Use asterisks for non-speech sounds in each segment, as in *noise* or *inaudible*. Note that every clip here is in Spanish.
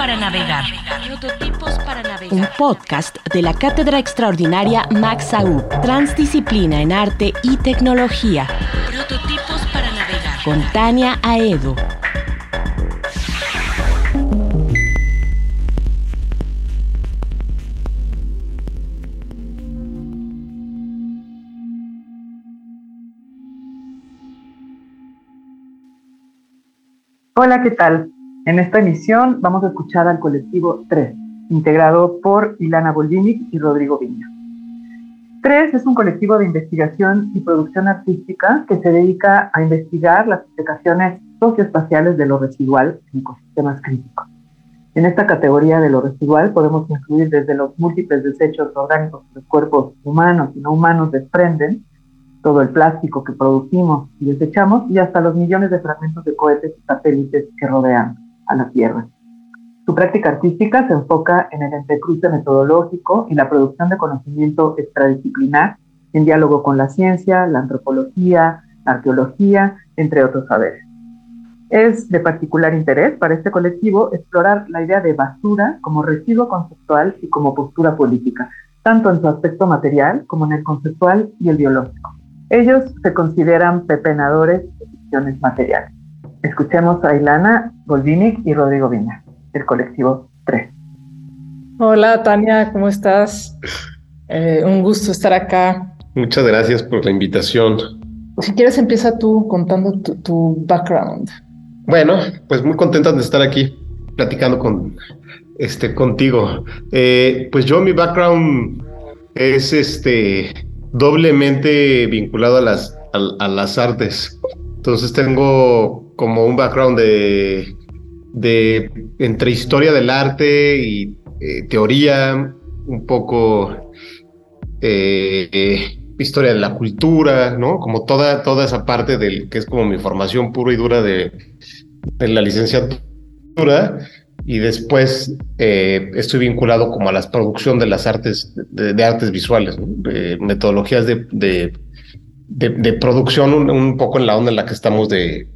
Para navegar. Prototipos para navegar. Un podcast de la Cátedra Extraordinaria Max AU, Transdisciplina en Arte y Tecnología. Prototipos para navegar. Con Tania Aedo. Hola, ¿qué tal? En esta emisión vamos a escuchar al colectivo 3, integrado por Ilana Bolvinic y Rodrigo Viña. 3 es un colectivo de investigación y producción artística que se dedica a investigar las implicaciones socioespaciales de lo residual en ecosistemas críticos. En esta categoría de lo residual podemos incluir desde los múltiples desechos orgánicos que los cuerpos humanos y no humanos desprenden, todo el plástico que producimos y desechamos y hasta los millones de fragmentos de cohetes y satélites que rodean a la Tierra. Su práctica artística se enfoca en el entrecruce metodológico y la producción de conocimiento extradisciplinar en diálogo con la ciencia, la antropología, la arqueología, entre otros saberes. Es de particular interés para este colectivo explorar la idea de basura como residuo conceptual y como postura política, tanto en su aspecto material como en el conceptual y el biológico. Ellos se consideran pepenadores de ficciones materiales. Escuchemos a Ilana Goldinic y Rodrigo Viña, del colectivo 3. Hola Tania, ¿cómo estás? Eh, un gusto estar acá. Muchas gracias por la invitación. Si quieres, empieza tú contando tu, background. Bueno, pues muy contenta de estar aquí platicando con, este, contigo. Eh, pues yo, mi background es este doblemente vinculado a las, a, las artes. Entonces tengo como un background de, entre historia del arte y eh, teoría, un poco eh, historia de la cultura, ¿no? Como toda, toda esa parte del que es como mi formación pura y dura de, la licenciatura y después eh, estoy vinculado como a la producción de las artes, de, artes visuales, metodologías de, producción un, poco en la onda en la que estamos de,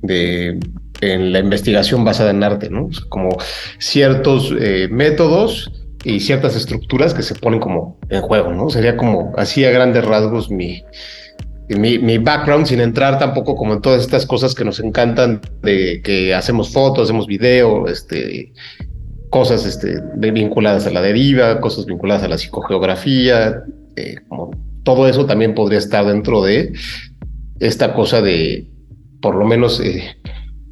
en la investigación basada en arte, ¿no? como ciertos eh, métodos y ciertas estructuras que se ponen como en juego, ¿no? Sería como así a grandes rasgos mi, mi, mi, background sin entrar tampoco como en todas estas cosas que nos encantan de que hacemos fotos, hacemos video, este, cosas este, vinculadas a la deriva, cosas vinculadas a la psicogeografía, eh, como todo eso también podría estar dentro de esta cosa de, por lo menos, eh,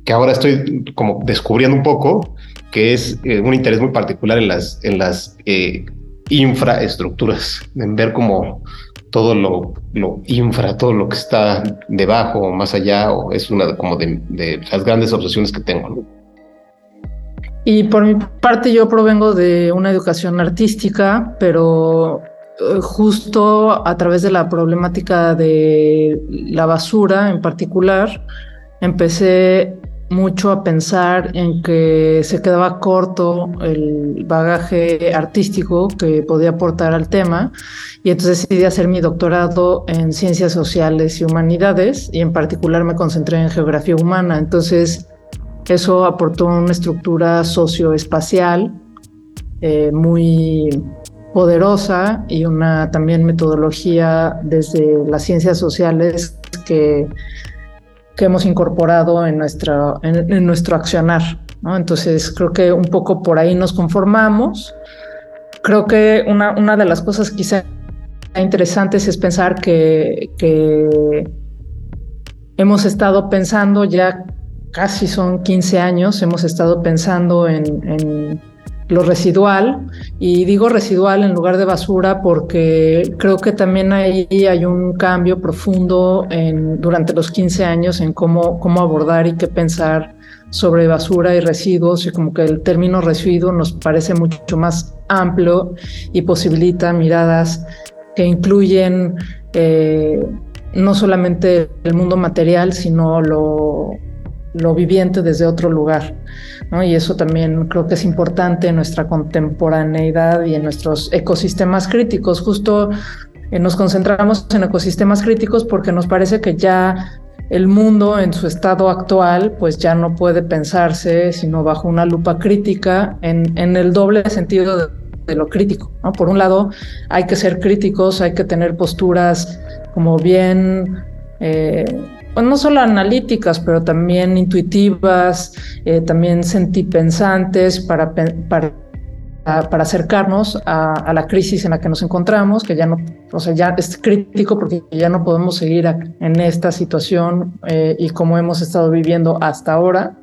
que ahora estoy como descubriendo un poco, que es eh, un interés muy particular en las, en las infraestructuras, en ver como todo lo, infra, todo lo que está debajo o más allá, o es una como de, las grandes obsesiones que tengo. Y por mi parte yo provengo de una educación artística, pero eh, justo a través de la problemática de la basura en particular, empecé mucho a pensar en que se quedaba corto el bagaje artístico que podía aportar al tema y entonces decidí hacer mi doctorado en ciencias sociales y humanidades y en particular me concentré en geografía humana. Entonces eso aportó una estructura socioespacial eh, muy poderosa y una también metodología desde las ciencias sociales que que hemos incorporado en, nuestra, en, nuestro accionar. Entonces, creo que un poco por ahí nos conformamos. Creo que una, una de las cosas quizá interesantes es pensar que, que hemos estado pensando ya casi son 15 años, hemos estado pensando en, en lo residual. Y digo residual en lugar de basura porque creo que también ahí hay un cambio profundo en, durante los 15 años en cómo, cómo abordar y qué pensar sobre basura y residuos y como que el término residuo nos parece mucho más amplio y posibilita miradas que incluyen eh, no solamente el mundo material, sino lo, lo viviente desde otro lugar. Y eso también creo que es importante en nuestra contemporaneidad y en nuestros ecosistemas críticos. Justo eh, nos concentramos en ecosistemas críticos porque nos parece que ya el mundo en su estado actual pues ya no puede pensarse sino bajo una lupa crítica en, en el doble sentido de, lo crítico. Por un lado hay que ser críticos, hay que tener posturas como bien... Eh, no solo analíticas, pero también intuitivas, eh, también sentipensantes para, para, para acercarnos a, la crisis en la que nos encontramos, que ya no, o sea, ya es crítico porque ya no podemos seguir en esta situación eh, y como hemos estado viviendo hasta ahora,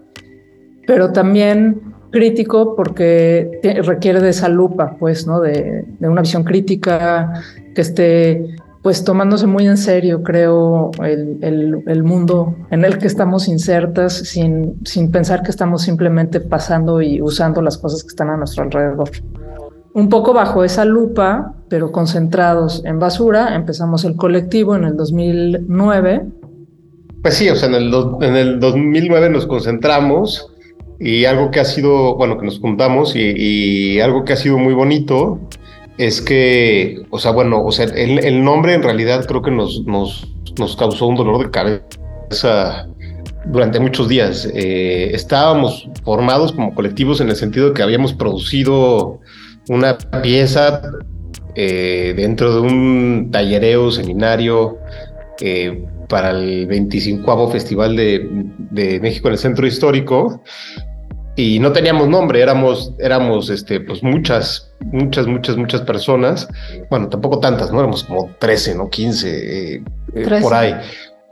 pero también crítico porque requiere de esa lupa, pues, ¿no? De, de una visión crítica que esté pues tomándose muy en serio, creo, el, el, mundo en el que estamos insertas, sin, sin pensar que estamos simplemente pasando y usando las cosas que están a nuestro alrededor. Un poco bajo esa lupa, pero concentrados en basura, empezamos el colectivo en el 2009. Pues sí, o sea, en el, en el 2009 nos concentramos y algo que ha sido, bueno, que nos juntamos y, y algo que ha sido muy bonito es que, o sea, bueno, o sea, el, nombre en realidad creo que nos, nos, nos, causó un dolor de cabeza durante muchos días. Eh, estábamos formados como colectivos en el sentido de que habíamos producido una pieza eh, dentro de un tallereo, seminario, eh, para el 25 Festival de, de México en el Centro Histórico y no teníamos nombre, éramos, éramos este, pues muchas, muchas, muchas, muchas personas. Bueno, tampoco tantas, ¿no? Éramos como 13, ¿no? 15, eh, eh, por ahí.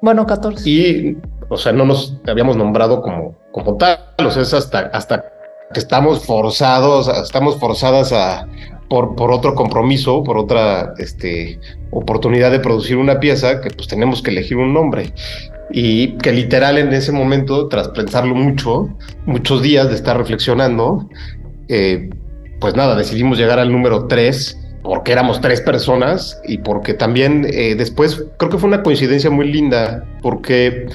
Bueno, 14. Y, o sea, no nos habíamos nombrado como, como tal, o sea, es hasta, hasta que estamos forzados, estamos forzadas a, por, por otro compromiso, por otra este, oportunidad de producir una pieza, que pues tenemos que elegir un nombre y que literal en ese momento, tras pensarlo mucho, muchos días de estar reflexionando, eh, pues nada, decidimos llegar al número 3 porque éramos tres personas y porque también eh, después creo que fue una coincidencia muy linda porque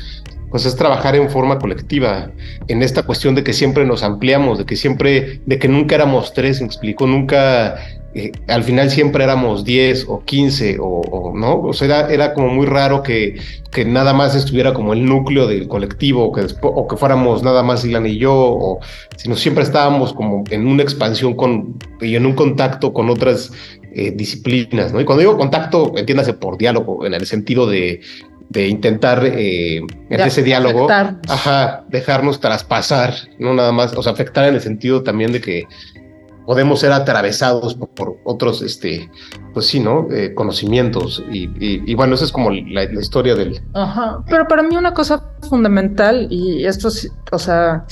pues es trabajar en forma colectiva, en esta cuestión de que siempre nos ampliamos, de que siempre, de que nunca éramos tres, me explicó, nunca eh, al final siempre éramos 10 o 15 o, no, o sea, era, era, como muy raro que, que nada más estuviera como el núcleo del colectivo o que, o que fuéramos nada más Ilan y yo, o sino siempre estábamos como en una expansión con, y en un contacto con otras eh, disciplinas, ¿no? Y cuando digo contacto, entiéndase por diálogo, en el sentido de, de intentar eh, en ese diálogo, ajá, dejarnos traspasar, no nada más, o sea, afectar en el sentido también de que podemos ser atravesados por, otros, este, pues sí, ¿no? Eh, conocimientos. Y, bueno, esa es como la, historia del... Ajá, pero para mí una cosa fundamental, y esto, o sea,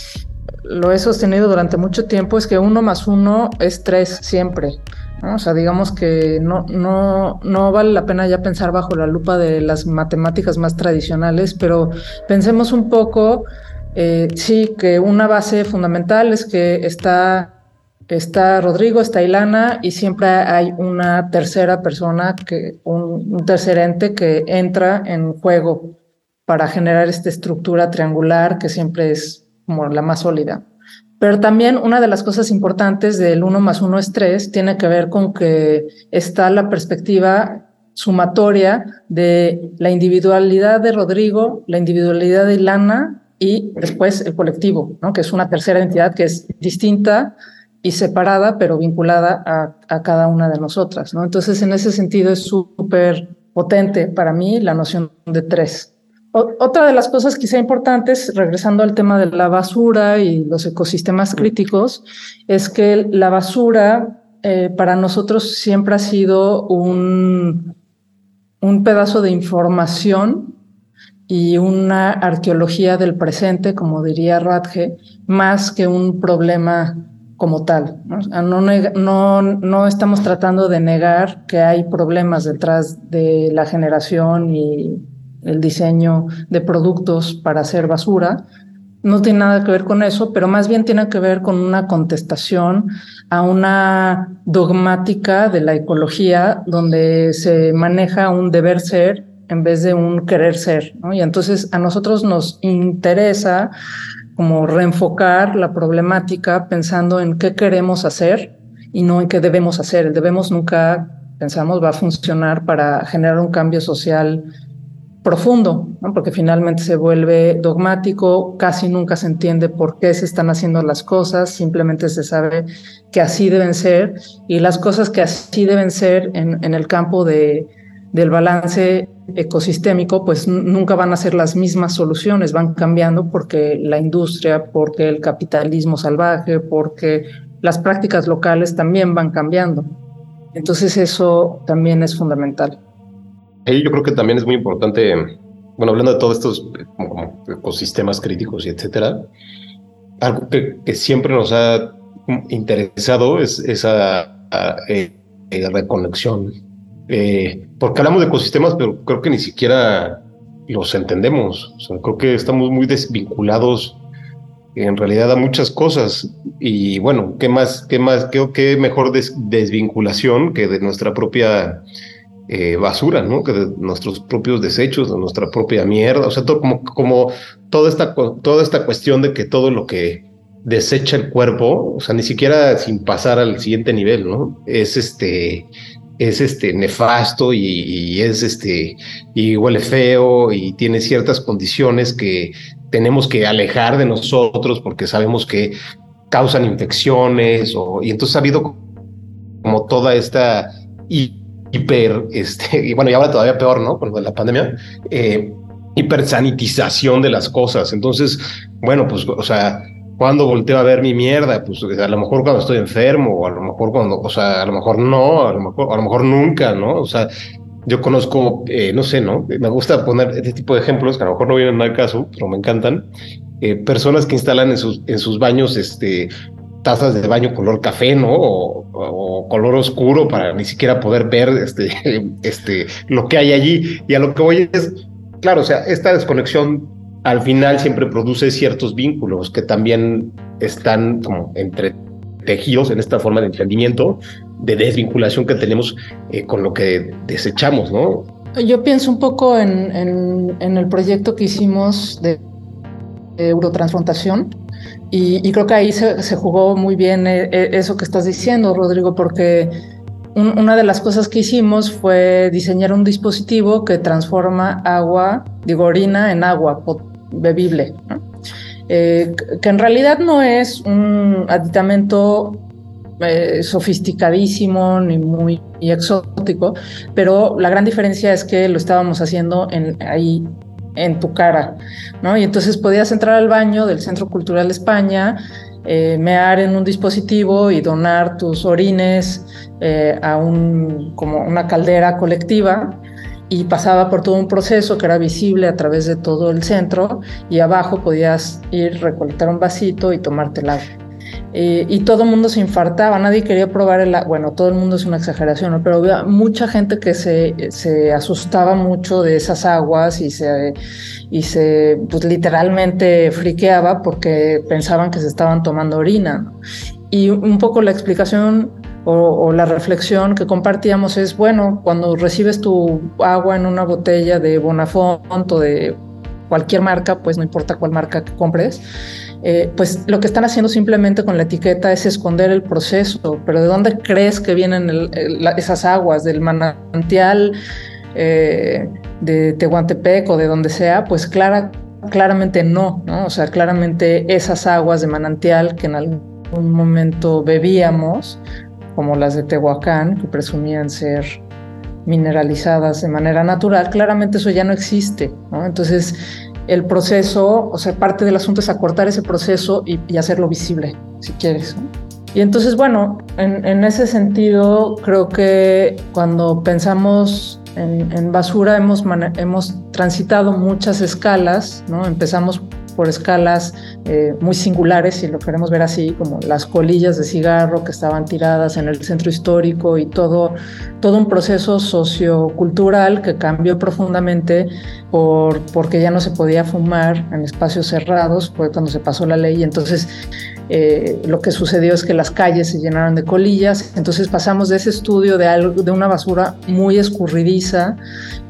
lo he sostenido durante mucho tiempo, es que uno más uno es tres siempre. O sea, digamos que no, no, no vale la pena ya pensar bajo la lupa de las matemáticas más tradicionales, pero pensemos un poco, eh, sí, que una base fundamental es que está está Rodrigo, está Ilana y siempre hay una tercera persona, que, un, tercer ente que entra en juego para generar esta estructura triangular que siempre es como la más sólida. Pero también una de las cosas importantes del 1 más 1 es 3 tiene que ver con que está la perspectiva sumatoria de la individualidad de Rodrigo, la individualidad de Ilana y después el colectivo, ¿no? que es una tercera entidad que es distinta y separada, pero vinculada a, cada una de nosotras, ¿no? Entonces, en ese sentido es súper potente para mí la noción de tres. otra de las cosas quizá importantes, regresando al tema de la basura y los ecosistemas críticos, es que la basura eh, para nosotros siempre ha sido un, un pedazo de información y una arqueología del presente, como diría Radge, más que un problema como tal. ¿no? No, no, estamos tratando de negar que hay problemas detrás de la generación y el diseño de productos para hacer basura. No tiene nada que ver con eso, pero más bien tiene que ver con una contestación a una dogmática de la ecología donde se maneja un deber ser en vez de un querer ser. Y entonces a nosotros nos interesa como reenfocar la problemática pensando en qué queremos hacer y no en qué debemos hacer. El debemos nunca, pensamos, va a funcionar para generar un cambio social profundo, porque finalmente se vuelve dogmático, casi nunca se entiende por qué se están haciendo las cosas, simplemente se sabe que así deben ser y las cosas que así deben ser en, en el campo de, del balance ecosistémico, pues nunca van a ser las mismas soluciones, van cambiando porque la industria, porque el capitalismo salvaje, porque las prácticas locales también van cambiando. Entonces eso también es fundamental. Y yo creo que también es muy importante, bueno, hablando de todos estos ecosistemas críticos y etcétera, algo que, siempre nos ha interesado es esa eh, eh, reconexión eh, porque hablamos de ecosistemas, pero creo que ni siquiera los entendemos. O sea, creo que estamos muy desvinculados en realidad a muchas cosas. Y bueno, ¿qué más, qué más, qué, qué mejor desvinculación que de nuestra propia eh, basura, ¿no? Que de nuestros propios desechos, de nuestra propia mierda. O sea, como, como toda, esta, toda esta cuestión de que todo lo que desecha el cuerpo, o sea, ni siquiera sin pasar al siguiente nivel, ¿no? Es este es este nefasto y, es este y huele feo y tiene ciertas condiciones que tenemos que alejar de nosotros porque sabemos que causan infecciones o y entonces ha habido como toda esta hiper este *laughs* y bueno y ahora todavía peor no con la pandemia eh, hipersanitización de las cosas. Entonces bueno pues o sea cuando volteo a ver mi mierda, pues a lo mejor cuando estoy enfermo, o a lo mejor cuando, o sea, a lo mejor no, a lo mejor, a lo mejor nunca, ¿no? O sea, yo conozco, eh, no sé, ¿no? Me gusta poner este tipo de ejemplos que a lo mejor no vienen al caso, pero me encantan. Eh, personas que instalan en sus, en sus baños, este, tazas de baño color café, ¿no? O, color oscuro para ni siquiera poder ver este, *laughs* este, lo que hay allí. Y a lo que voy es, claro, o sea, esta desconexión al final siempre produce ciertos vínculos que también están como entretejidos en esta forma de entendimiento, de desvinculación que tenemos eh, con lo que desechamos, ¿no? Yo pienso un poco en, en, el proyecto que hicimos de, Eurotransfrontación y, creo que ahí se, se jugó muy bien eh, eh, eso que estás diciendo, Rodrigo, porque una de las cosas que hicimos fue diseñar un dispositivo que transforma agua, digo, orina en agua bebible, eh, que en realidad no es un aditamento eh, sofisticadísimo ni muy exótico, pero la gran diferencia es que lo estábamos haciendo en, ahí en tu cara, ¿no? Y entonces podías entrar al baño del Centro Cultural España, eh, mear en un dispositivo y donar tus orines a un, como una caldera colectiva y pasaba por todo un proceso que era visible a través de todo el centro y abajo podías ir, recolectar un vasito y tomarte el agua. Eh, y todo el mundo se infartaba, nadie quería probar el agua, bueno, todo el mundo es una exageración, pero había mucha gente que se, se asustaba mucho de esas aguas y se, y se pues, literalmente friqueaba porque pensaban que se estaban tomando orina. Y un poco la explicación o, la reflexión que compartíamos es, bueno, cuando recibes tu agua en una botella de Bonafont o de cualquier marca, pues no importa cuál marca que compres, eh, pues lo que están haciendo simplemente con la etiqueta es esconder el proceso, pero ¿de dónde crees que vienen esas aguas? ¿Del manantial eh, de Tehuantepec o de donde sea? Pues clara, claramente no, no, o sea, claramente esas aguas de manantial que en algún momento bebíamos, como las de Tehuacán, que presumían ser mineralizadas de manera natural, claramente eso ya no existe. Entonces, el proceso, o sea, parte del asunto es acortar ese proceso y, hacerlo visible, si quieres. Y entonces, bueno, en, ese sentido, creo que cuando pensamos en, basura hemos, hemos transitado muchas escalas, ¿no? Empezamos por escalas eh, muy singulares, si lo queremos ver así, como las colillas de cigarro que estaban tiradas en el centro histórico y todo, todo un proceso sociocultural que cambió profundamente por, porque ya no se podía fumar en espacios cerrados, fue cuando se pasó la ley, entonces eh, lo que sucedió es que las calles se llenaron de colillas, entonces pasamos de ese estudio de, algo, de una basura muy escurridiza,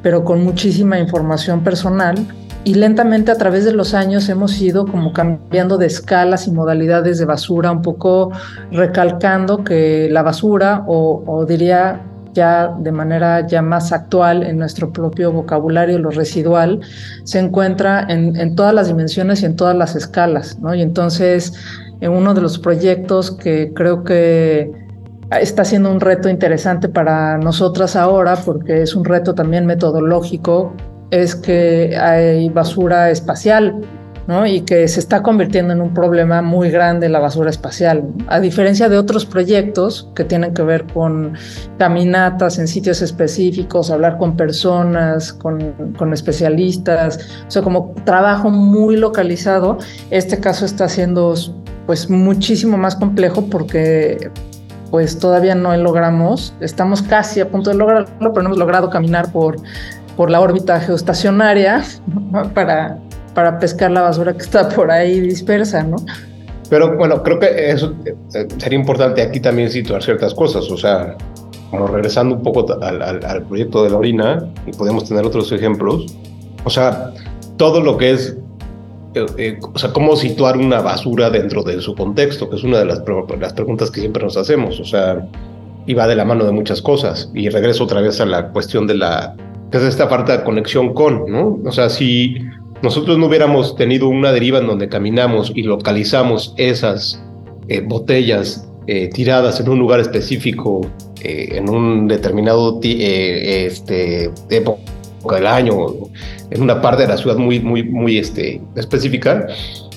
pero con muchísima información personal, y lentamente a través de los años hemos ido como cambiando de escalas y modalidades de basura, un poco recalcando que la basura, o, diría ya de manera ya más actual en nuestro propio vocabulario, lo residual, se encuentra en, todas las dimensiones y en todas las escalas. Y entonces en uno de los proyectos que creo que está siendo un reto interesante para nosotras ahora, porque es un reto también metodológico, es que hay basura espacial, ¿no? Y que se está convirtiendo en un problema muy grande la basura espacial. A diferencia de otros proyectos que tienen que ver con caminatas en sitios específicos, hablar con personas, con, con especialistas, o sea, como trabajo muy localizado, este caso está siendo pues muchísimo más complejo porque pues todavía no logramos, estamos casi a punto de lograrlo, pero no hemos logrado caminar por, por la órbita geoestacionaria para, para pescar la basura que está por ahí dispersa, ¿no? Pero bueno, creo que eso eh, sería importante aquí también situar ciertas cosas, o sea, como regresando un poco al, al proyecto de la orina, y podemos tener otros ejemplos, o sea, todo lo que es eh, eh, o sea, cómo situar una basura dentro de su contexto, que es una de las, las preguntas que siempre nos hacemos, o sea, y va de la mano de muchas cosas. Y regreso otra vez a la cuestión de la, es esta parte de conexión con, ¿no? O sea, si nosotros no hubiéramos tenido una deriva en donde caminamos y localizamos esas eh, botellas tiradas en un lugar específico, en un determinado este, época del año, en una parte de la ciudad muy, muy, muy este, específica,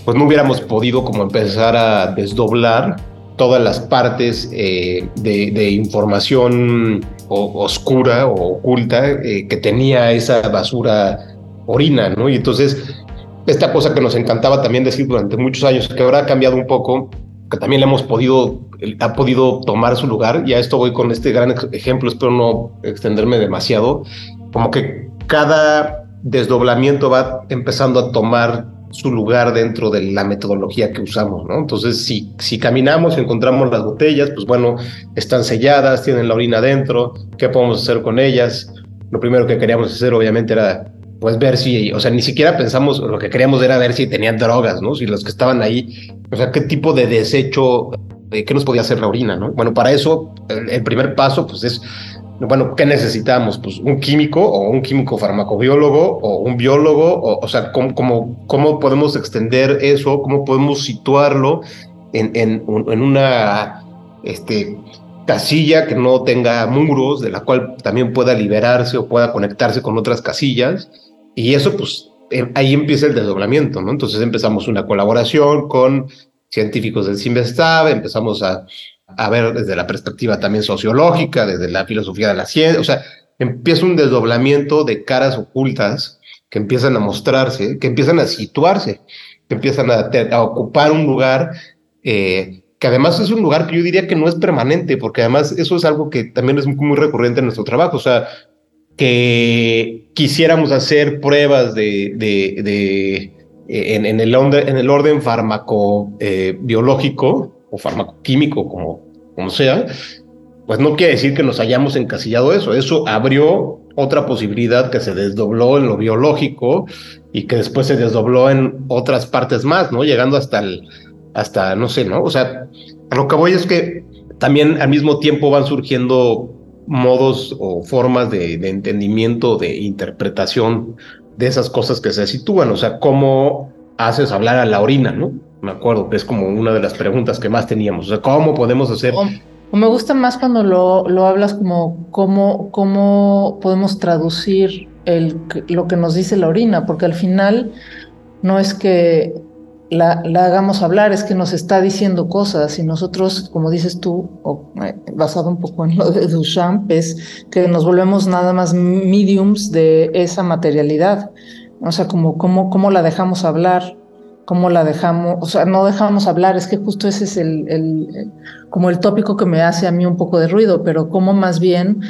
pues no hubiéramos podido como empezar a desdoblar todas las partes eh, de, información oscura o oculta eh, que tenía esa basura orina, ¿no? Y entonces, esta cosa que nos encantaba también decir durante muchos años, que ahora ha cambiado un poco, que también le hemos podido, ha podido tomar su lugar, y a esto voy con este gran ejemplo, espero no extenderme demasiado, como que cada desdoblamiento va empezando a tomar su lugar dentro de la metodología que usamos, ¿no? Entonces, si, si caminamos y encontramos las botellas, pues bueno, están selladas, tienen la orina dentro, ¿qué podemos hacer con ellas? Lo primero que queríamos hacer, obviamente, era pues ver si, o sea, ni siquiera pensamos, lo que queríamos era ver si tenían drogas, ¿no? Si los que estaban ahí, o sea, qué tipo de desecho, qué nos podía hacer la orina, ¿no? Bueno, para eso, el primer paso, pues es bueno, ¿qué necesitamos? Pues un químico o un químico farmacobiólogo o un biólogo, o, o sea, ¿cómo, cómo, cómo podemos extender eso? ¿Cómo podemos situarlo en, en, una este, casilla que no tenga muros, de la cual también pueda liberarse o pueda conectarse con otras casillas? Y eso, pues, em, ahí empieza el desdoblamiento, ¿no? Entonces empezamos una colaboración con científicos del CIMBESTAB, empezamos a a ver desde la perspectiva también sociológica, desde la filosofía de la ciencia, o sea, empieza un desdoblamiento de caras ocultas que empiezan a mostrarse, que empiezan a situarse, que empiezan a, ocupar un lugar eh, que además es un lugar que yo diría que no es permanente, porque además eso es algo que también es muy, recurrente en nuestro trabajo, o sea, que quisiéramos hacer pruebas de, de, en, el orden, en el orden farmacobiológico, eh, o farmacoquímico, como, como sea, pues no quiere decir que nos hayamos encasillado eso. Eso abrió otra posibilidad que se desdobló en lo biológico y que después se desdobló en otras partes más, ¿no? Llegando hasta el, hasta, no sé, ¿no? O sea, lo que voy es que también al mismo tiempo van surgiendo modos o formas de, entendimiento, de interpretación de esas cosas que se sitúan, o sea, cómo haces hablar a la orina, ¿no? me acuerdo que es como una de las preguntas que más teníamos. O sea, ¿cómo podemos hacer? O, me gusta más cuando lo, lo hablas como cómo, cómo podemos traducir lo que nos dice la orina, porque al final no es que la, hagamos hablar, es que nos está diciendo cosas y nosotros, como dices tú, eh, basado un poco en lo de Duchamp, es que nos volvemos nada más mediums de esa materialidad. O sea, como cómo, cómo la dejamos hablar cómo la dejamos, o sea, no dejamos hablar, es que justo ese es el, el, como el tópico que me hace a mí un poco de ruido, pero cómo más bien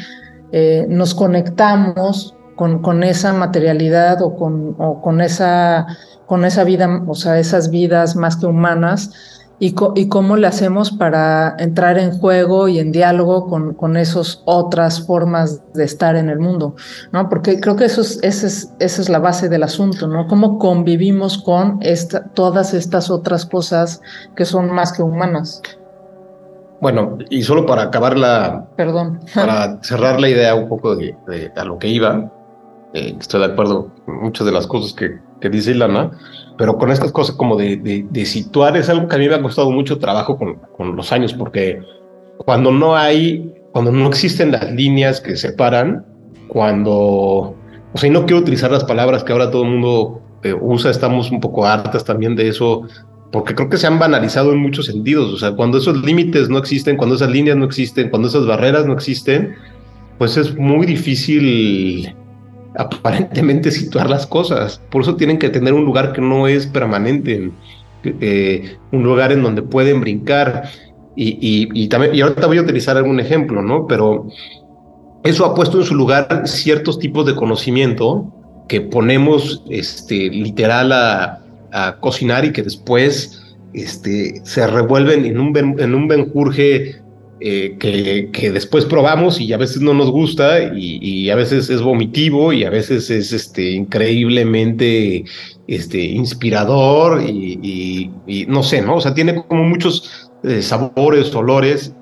eh, nos conectamos con, con, esa materialidad o con, o con, esa, con esa vida, o sea, esas vidas más que humanas y, y, cómo le hacemos para entrar en juego y en diálogo con, con esas otras formas de estar en el mundo, ¿no? Porque creo que eso es, esa, es, esa es la base del asunto, ¿no? Cómo convivimos con esta, todas estas otras cosas que son más que humanas. Bueno, y solo para acabar la... Perdón. Para cerrar la idea un poco de, a lo que iba, eh, estoy de acuerdo con muchas de las cosas que, que dice Ilana, pero con estas cosas como de, de, situar es algo que a mí me ha costado mucho trabajo con, con, los años, porque cuando no hay, cuando no existen las líneas que separan, cuando, o sea, y no quiero utilizar las palabras que ahora todo el mundo eh, usa, estamos un poco hartas también de eso, porque creo que se han banalizado en muchos sentidos, o sea, cuando esos límites no existen, cuando esas líneas no existen, cuando esas barreras no existen, pues es muy difícil aparentemente situar las cosas. Por eso tienen que tener un lugar que no es permanente, eh, un lugar en donde pueden brincar. Y, y, también, y ahorita voy a utilizar algún ejemplo, ¿no? Pero eso ha puesto en su lugar ciertos tipos de conocimiento que ponemos este, literal a, a cocinar y que después este, se revuelven en un, en un benjurje eh, que, después probamos y a veces no nos gusta y, a veces es vomitivo y a veces es este, increíblemente este, inspirador y, no sé, ¿no? O sea, tiene como muchos eh, sabores, olores,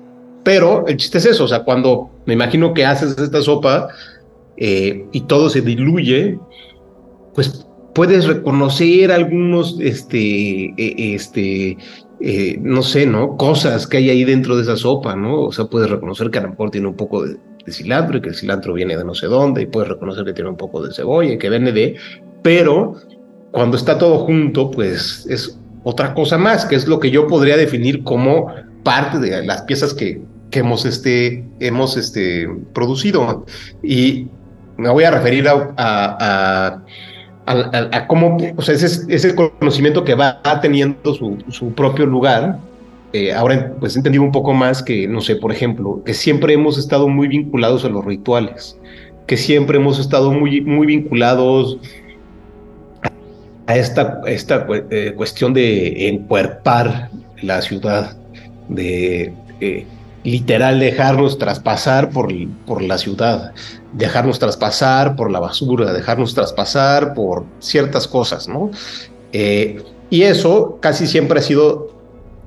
pero el chiste es eso, o sea, cuando me imagino que haces esta sopa eh, y todo se diluye, pues puedes reconocer algunos, este, este, eh, no sé, ¿no? Cosas que hay ahí dentro de esa sopa, ¿no? O sea, puedes reconocer que a lo mejor tiene un poco de, cilantro y que el cilantro viene de no sé dónde y puedes reconocer que tiene un poco de cebolla y que viene de... Pero cuando está todo junto, pues es otra cosa más, que es lo que yo podría definir como parte de las piezas que, que hemos, este, hemos este, producido. Y me voy a referir a a, cómo, o sea, ese, ese, conocimiento que va teniendo su, su propio lugar. Eh, ahora pues he entendido un poco más que, no sé, por ejemplo, que siempre hemos estado muy vinculados a los rituales, que siempre hemos estado muy, muy vinculados a esta, esta eh, cuestión de encuerpar la ciudad, de eh, literal dejarnos traspasar por, por la ciudad, dejarnos traspasar por la basura, dejarnos traspasar por ciertas cosas, ¿no? Eh, y eso casi siempre ha sido,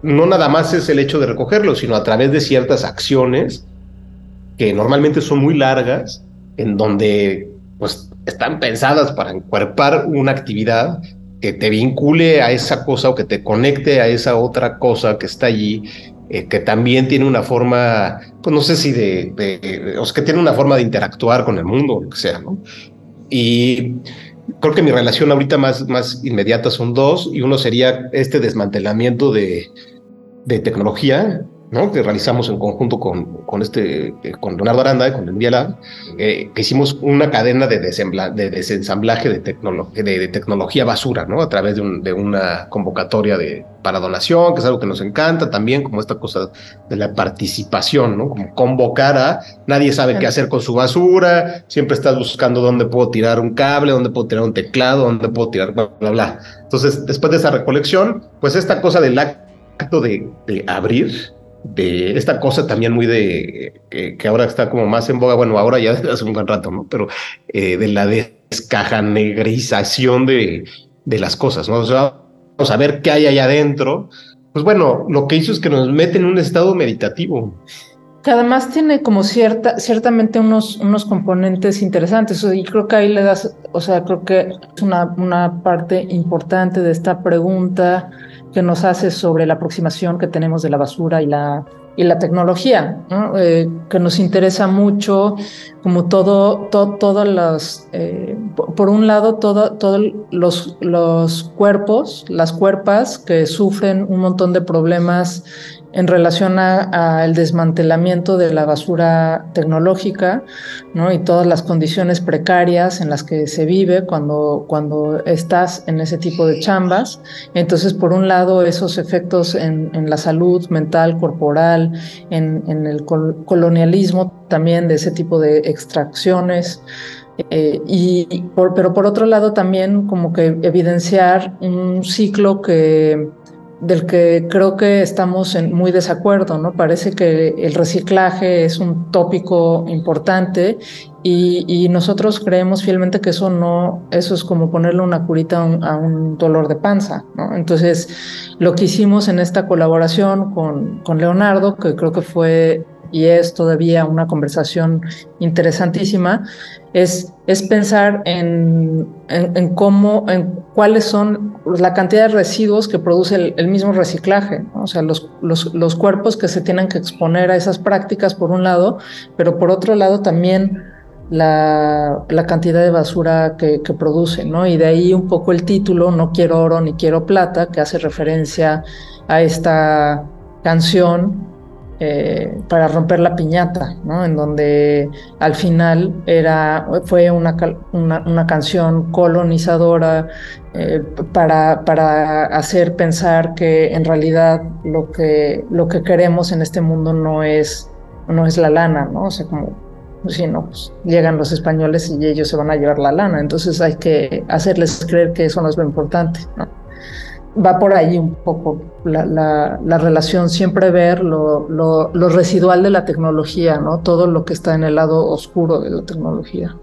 no nada más es el hecho de recogerlo, sino a través de ciertas acciones que normalmente son muy largas, en donde pues están pensadas para encuerpar una actividad que te vincule a esa cosa o que te conecte a esa otra cosa que está allí eh, que también tiene una forma, pues no sé si de, o sea, que tiene una forma de interactuar con el mundo, lo que sea, ¿no? Y creo que mi relación ahorita más, más inmediata son dos, y uno sería este desmantelamiento de, de tecnología, que realizamos en conjunto con, con, este, eh, con Leonardo Aranda, con el Lab, eh, que hicimos una cadena de, de desensamblaje de, de, tecnología basura, ¿no? a través de, una convocatoria de, para donación, que es algo que nos encanta también, como esta cosa de la participación, ¿no? como convocar a, nadie sabe qué hacer con su basura, siempre estás buscando dónde puedo tirar un cable, dónde puedo tirar un teclado, dónde puedo tirar, bla, bla, bla. Entonces, después de esa recolección, pues esta cosa del acto de, abrir, de esta cosa también muy de que ahora está como más en boga, bueno, ahora ya *laughs* hace un buen rato, ¿no? Pero eh, de la descajanegrización de, de las cosas, ¿no? O sea, vamos a ver qué hay allá adentro. Pues bueno, lo que hizo es que nos mete en un estado meditativo. Que además tiene como cierta, ciertamente unos, unos componentes interesantes. Y creo que ahí le das, o sea, creo que es una, una parte importante de esta pregunta que nos hace sobre la aproximación que tenemos de la basura y la, y la tecnología, eh, que nos interesa mucho, como todo, todas las, eh, por un lado, todos los, los cuerpos, las cuerpas que sufren un montón de problemas en relación al desmantelamiento de la basura tecnológica ¿no? y todas las condiciones precarias en las que se vive cuando, cuando estás en ese tipo de chambas. Entonces, por un lado, esos efectos en, la salud mental, corporal, en, el colonialismo también de ese tipo de extracciones. Eh, y pero por otro lado también como que evidenciar un ciclo que del que creo que estamos en muy desacuerdo, ¿no? Parece que el reciclaje es un tópico importante y, nosotros creemos fielmente que eso no, eso es como ponerle una curita a un, dolor de panza, ¿no? Entonces, lo que hicimos en esta colaboración con, con Leonardo, que creo que fue y es todavía una conversación interesantísima, es, es pensar en, en, cómo, en cuáles son la cantidad de residuos que produce el, mismo reciclaje, o sea, los, los, los, cuerpos que se tienen que exponer a esas prácticas por un lado, pero por otro lado también la, la cantidad de basura que, que, produce, ¿no? Y de ahí un poco el título, No quiero oro ni quiero plata, que hace referencia a esta canción eh, para romper la piñata, ¿no? En donde al final era, fue una, una, canción colonizadora eh, para, para hacer pensar que en realidad lo que, lo que queremos en este mundo no es, no es la lana, ¿no? O sea, como si no, pues llegan los españoles y ellos se van a llevar la lana. Entonces hay que hacerles creer que eso no es lo importante. ¿no? Va por ahí un poco la, la, relación, siempre ver lo, lo, lo, residual de la tecnología, ¿no? Todo lo que está en el lado oscuro de la tecnología.